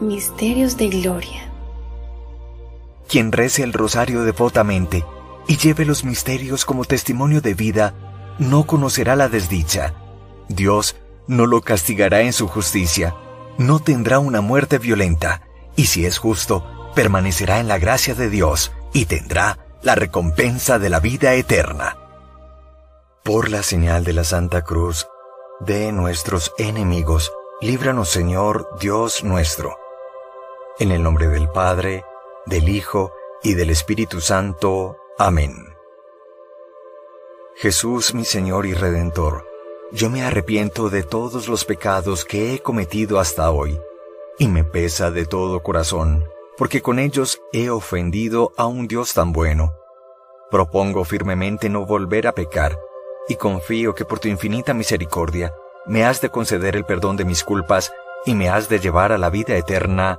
Misterios de Gloria. Quien rece el rosario devotamente y lleve los misterios como testimonio de vida, no conocerá la desdicha. Dios no lo castigará en su justicia, no tendrá una muerte violenta, y si es justo, permanecerá en la gracia de Dios y tendrá la recompensa de la vida eterna. Por la señal de la Santa Cruz, de nuestros enemigos, líbranos Señor Dios nuestro en el nombre del Padre, del Hijo y del Espíritu Santo. Amén. Jesús mi Señor y Redentor, yo me arrepiento de todos los pecados que he cometido hasta hoy, y me pesa de todo corazón, porque con ellos he ofendido a un Dios tan bueno. Propongo firmemente no volver a pecar, y confío que por tu infinita misericordia me has de conceder el perdón de mis culpas y me has de llevar a la vida eterna.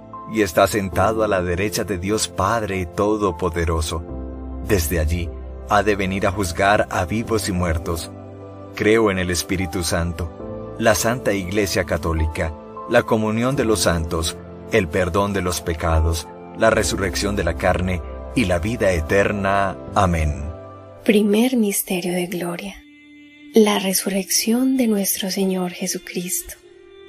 y está sentado a la derecha de Dios Padre Todopoderoso. Desde allí ha de venir a juzgar a vivos y muertos. Creo en el Espíritu Santo, la Santa Iglesia Católica, la comunión de los santos, el perdón de los pecados, la resurrección de la carne y la vida eterna. Amén. Primer Misterio de Gloria. La resurrección de nuestro Señor Jesucristo.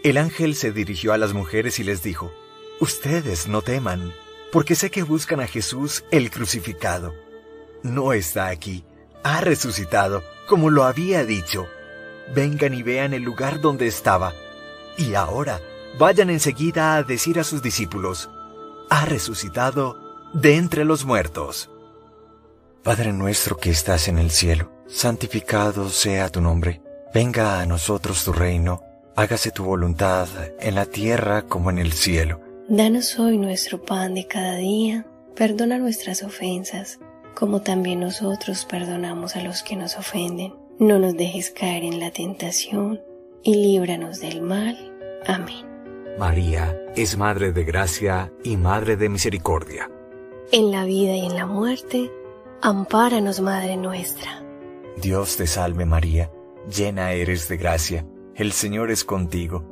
El ángel se dirigió a las mujeres y les dijo, Ustedes no teman, porque sé que buscan a Jesús el crucificado. No está aquí, ha resucitado, como lo había dicho. Vengan y vean el lugar donde estaba. Y ahora, vayan enseguida a decir a sus discípulos, ha resucitado de entre los muertos. Padre nuestro que estás en el cielo, santificado sea tu nombre. Venga a nosotros tu reino, hágase tu voluntad en la tierra como en el cielo. Danos hoy nuestro pan de cada día, perdona nuestras ofensas, como también nosotros perdonamos a los que nos ofenden. No nos dejes caer en la tentación, y líbranos del mal. Amén. María es Madre de Gracia y Madre de Misericordia. En la vida y en la muerte, ampáranos, Madre nuestra. Dios te salve María, llena eres de gracia, el Señor es contigo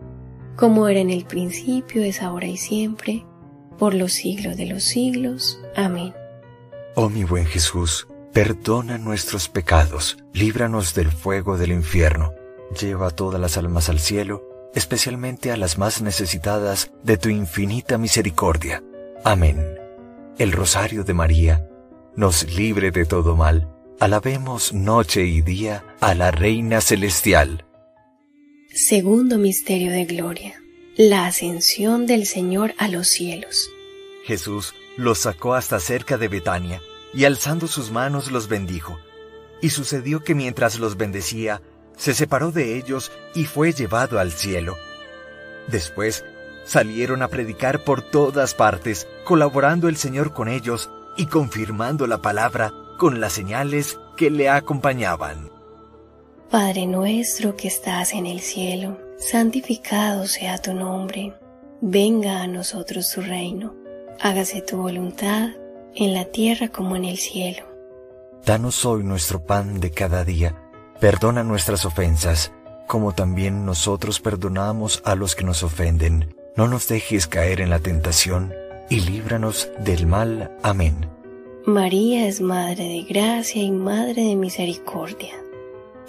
Como era en el principio, es ahora y siempre, por los siglos de los siglos. Amén. Oh mi buen Jesús, perdona nuestros pecados, líbranos del fuego del infierno, lleva todas las almas al cielo, especialmente a las más necesitadas de tu infinita misericordia. Amén. El Rosario de María nos libre de todo mal Alabemos noche y día a la Reina Celestial. Segundo Misterio de Gloria. La ascensión del Señor a los cielos. Jesús los sacó hasta cerca de Betania y alzando sus manos los bendijo. Y sucedió que mientras los bendecía, se separó de ellos y fue llevado al cielo. Después salieron a predicar por todas partes, colaborando el Señor con ellos y confirmando la palabra con las señales que le acompañaban. Padre nuestro que estás en el cielo, santificado sea tu nombre, venga a nosotros tu reino, hágase tu voluntad en la tierra como en el cielo. Danos hoy nuestro pan de cada día, perdona nuestras ofensas, como también nosotros perdonamos a los que nos ofenden. No nos dejes caer en la tentación, y líbranos del mal. Amén. María es Madre de Gracia y Madre de Misericordia.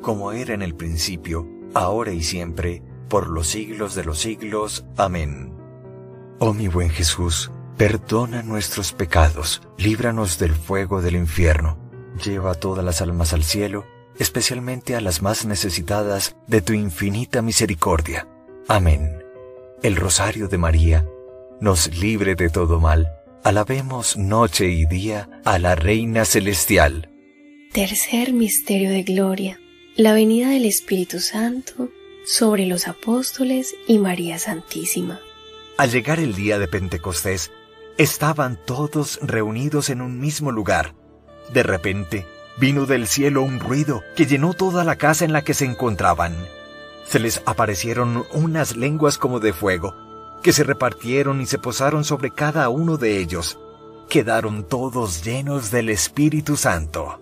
Como era en el principio, ahora y siempre, por los siglos de los siglos. Amén. Oh mi buen Jesús, Perdona nuestros pecados, líbranos del fuego del infierno, lleva a todas las almas al cielo, especialmente a las más necesitadas de tu infinita misericordia. Amén. El rosario de María nos libre de todo mal. Alabemos noche y día a la Reina Celestial. Tercer misterio de gloria, la venida del Espíritu Santo sobre los apóstoles y María Santísima. Al llegar el día de Pentecostés, Estaban todos reunidos en un mismo lugar. De repente, vino del cielo un ruido que llenó toda la casa en la que se encontraban. Se les aparecieron unas lenguas como de fuego, que se repartieron y se posaron sobre cada uno de ellos. Quedaron todos llenos del Espíritu Santo.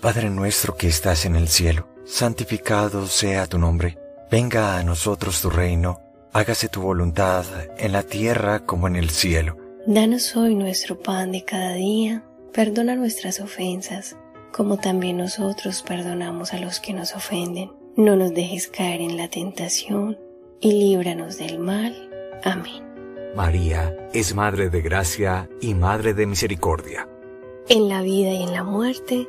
Padre nuestro que estás en el cielo, santificado sea tu nombre. Venga a nosotros tu reino hágase tu voluntad en la tierra como en el cielo. Danos hoy nuestro pan de cada día, perdona nuestras ofensas, como también nosotros perdonamos a los que nos ofenden. No nos dejes caer en la tentación, y líbranos del mal. Amén. María es Madre de Gracia y Madre de Misericordia. En la vida y en la muerte,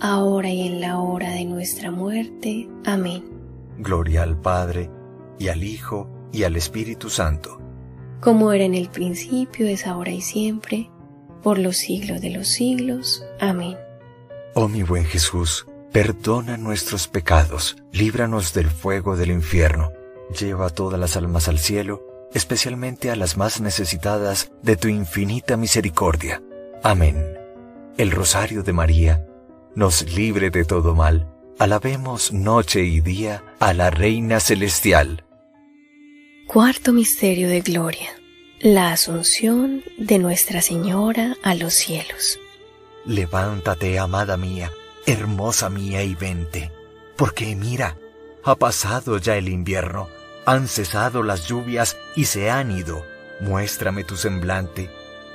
ahora y en la hora de nuestra muerte. Amén. Gloria al Padre, y al Hijo, y al Espíritu Santo. Como era en el principio, es ahora y siempre, por los siglos de los siglos. Amén. Oh mi buen Jesús, perdona nuestros pecados, líbranos del fuego del infierno, lleva todas las almas al cielo, especialmente a las más necesitadas de tu infinita misericordia. Amén. El Rosario de María nos libre de todo mal. Alabemos noche y día a la Reina Celestial. Cuarto Misterio de Gloria. La Asunción de Nuestra Señora a los cielos. Levántate, amada mía, hermosa mía, y vente, porque mira, ha pasado ya el invierno, han cesado las lluvias y se han ido. Muéstrame tu semblante,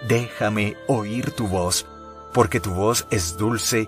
déjame oír tu voz, porque tu voz es dulce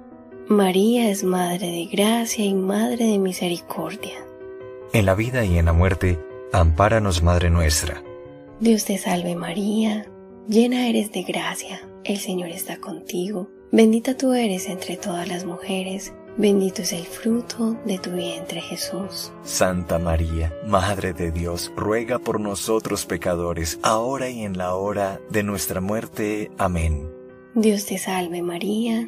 María es Madre de Gracia y Madre de Misericordia. En la vida y en la muerte, ampáranos, Madre nuestra. Dios te salve María, llena eres de gracia, el Señor está contigo, bendita tú eres entre todas las mujeres, bendito es el fruto de tu vientre Jesús. Santa María, Madre de Dios, ruega por nosotros pecadores, ahora y en la hora de nuestra muerte. Amén. Dios te salve María,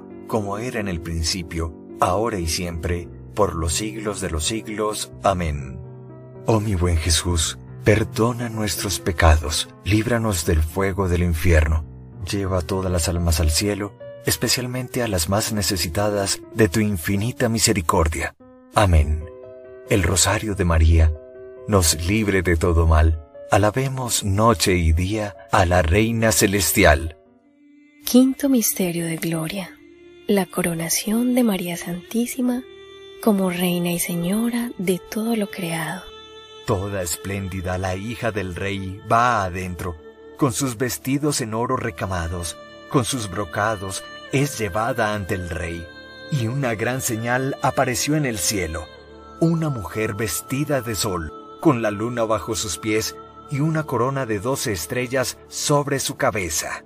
como era en el principio, ahora y siempre, por los siglos de los siglos. Amén. Oh mi buen Jesús, perdona nuestros pecados, líbranos del fuego del infierno, lleva todas las almas al cielo, especialmente a las más necesitadas de tu infinita misericordia. Amén. El rosario de María nos libre de todo mal. Alabemos noche y día a la Reina Celestial. Quinto Misterio de Gloria la coronación de María Santísima como Reina y Señora de todo lo creado. Toda espléndida la hija del rey va adentro, con sus vestidos en oro recamados, con sus brocados, es llevada ante el rey. Y una gran señal apareció en el cielo, una mujer vestida de sol, con la luna bajo sus pies y una corona de doce estrellas sobre su cabeza.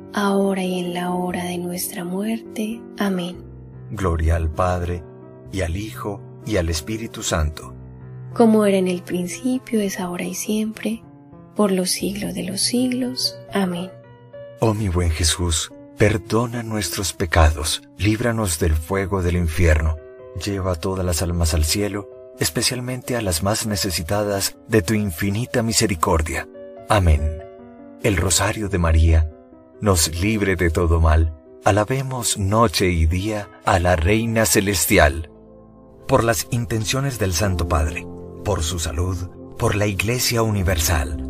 ahora y en la hora de nuestra muerte. Amén. Gloria al Padre, y al Hijo, y al Espíritu Santo. Como era en el principio, es ahora y siempre, por los siglos de los siglos. Amén. Oh mi buen Jesús, perdona nuestros pecados, líbranos del fuego del infierno, lleva todas las almas al cielo, especialmente a las más necesitadas de tu infinita misericordia. Amén. El Rosario de María nos libre de todo mal Alabemos noche y día a la Reina Celestial. Por las intenciones del Santo Padre, por su salud, por la Iglesia Universal,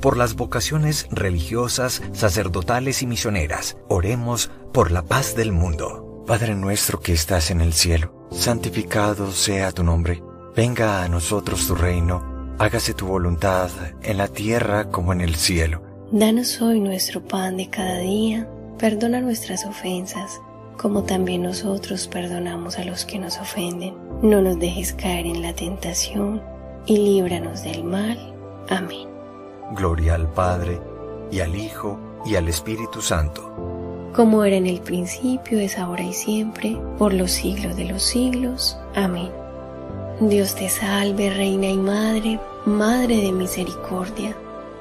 por las vocaciones religiosas, sacerdotales y misioneras, oremos por la paz del mundo. Padre nuestro que estás en el cielo, santificado sea tu nombre. Venga a nosotros tu reino, hágase tu voluntad en la tierra como en el cielo. Danos hoy nuestro pan de cada día Perdona nuestras ofensas, como también nosotros perdonamos a los que nos ofenden. No nos dejes caer en la tentación, y líbranos del mal. Amén. Gloria al Padre, y al Hijo, y al Espíritu Santo. Como era en el principio, es ahora y siempre, por los siglos de los siglos. Amén. Dios te salve, Reina y Madre, Madre de misericordia,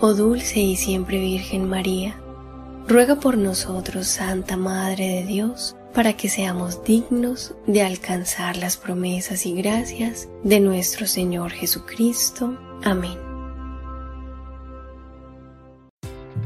oh dulce y siempre Virgen María ruega por nosotros, Santa Madre de Dios, para que seamos dignos de alcanzar las promesas y gracias de nuestro Señor Jesucristo. Amén.